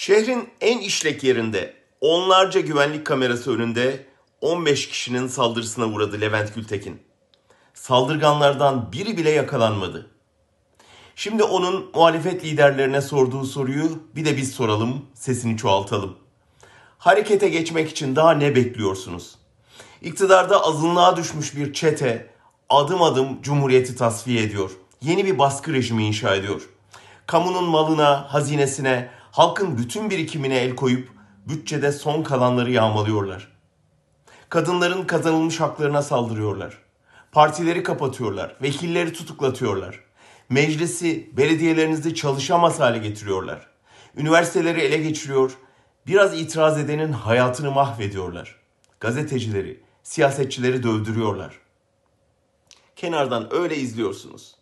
Şehrin en işlek yerinde onlarca güvenlik kamerası önünde 15 kişinin saldırısına uğradı Levent Gültekin. Saldırganlardan biri bile yakalanmadı. Şimdi onun muhalefet liderlerine sorduğu soruyu bir de biz soralım, sesini çoğaltalım. Harekete geçmek için daha ne bekliyorsunuz? İktidarda azınlığa düşmüş bir çete adım adım cumhuriyeti tasfiye ediyor. Yeni bir baskı rejimi inşa ediyor. Kamunun malına, hazinesine, halkın bütün birikimine el koyup bütçede son kalanları yağmalıyorlar. Kadınların kazanılmış haklarına saldırıyorlar. Partileri kapatıyorlar, vekilleri tutuklatıyorlar. Meclisi, belediyelerinizi çalışamaz hale getiriyorlar. Üniversiteleri ele geçiriyor, biraz itiraz edenin hayatını mahvediyorlar. Gazetecileri, siyasetçileri dövdürüyorlar. Kenardan öyle izliyorsunuz.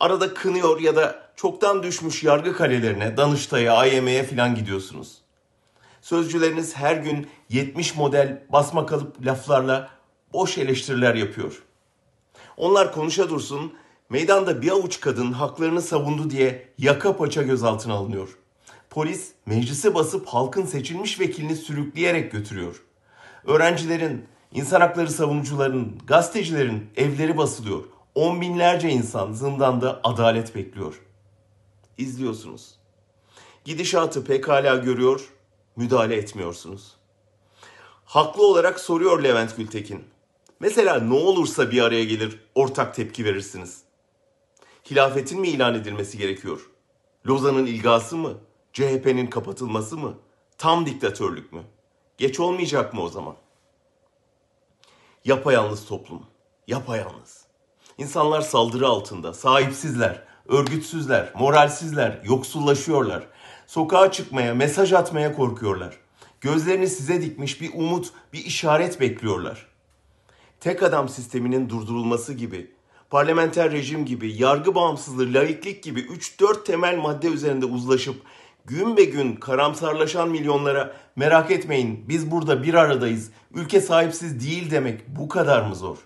Arada kınıyor ya da çoktan düşmüş yargı kalelerine, Danıştay'a, AYM'ye falan gidiyorsunuz. Sözcüleriniz her gün 70 model basma kalıp laflarla boş eleştiriler yapıyor. Onlar konuşa dursun, meydanda bir avuç kadın haklarını savundu diye yaka paça gözaltına alınıyor. Polis meclise basıp halkın seçilmiş vekilini sürükleyerek götürüyor. Öğrencilerin, insan hakları savunucuların, gazetecilerin evleri basılıyor. On binlerce insan zindanda adalet bekliyor. İzliyorsunuz. Gidişatı pekala görüyor, müdahale etmiyorsunuz. Haklı olarak soruyor Levent Gültekin. Mesela ne olursa bir araya gelir, ortak tepki verirsiniz. Hilafetin mi ilan edilmesi gerekiyor? Lozan'ın ilgası mı? CHP'nin kapatılması mı? Tam diktatörlük mü? Geç olmayacak mı o zaman? Yapayalnız toplum. Yapayalnız. İnsanlar saldırı altında, sahipsizler, örgütsüzler, moralsizler, yoksullaşıyorlar. Sokağa çıkmaya, mesaj atmaya korkuyorlar. Gözlerini size dikmiş bir umut, bir işaret bekliyorlar. Tek adam sisteminin durdurulması gibi, parlamenter rejim gibi, yargı bağımsızlığı, laiklik gibi 3-4 temel madde üzerinde uzlaşıp gün be gün karamsarlaşan milyonlara merak etmeyin biz burada bir aradayız, ülke sahipsiz değil demek bu kadar mı zor?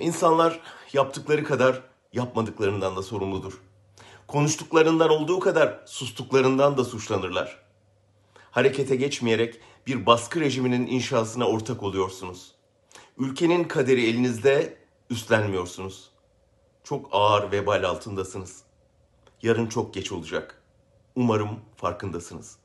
İnsanlar yaptıkları kadar yapmadıklarından da sorumludur. Konuştuklarından olduğu kadar sustuklarından da suçlanırlar. Harekete geçmeyerek bir baskı rejiminin inşasına ortak oluyorsunuz. Ülkenin kaderi elinizde üstlenmiyorsunuz. Çok ağır vebal altındasınız. Yarın çok geç olacak. Umarım farkındasınız.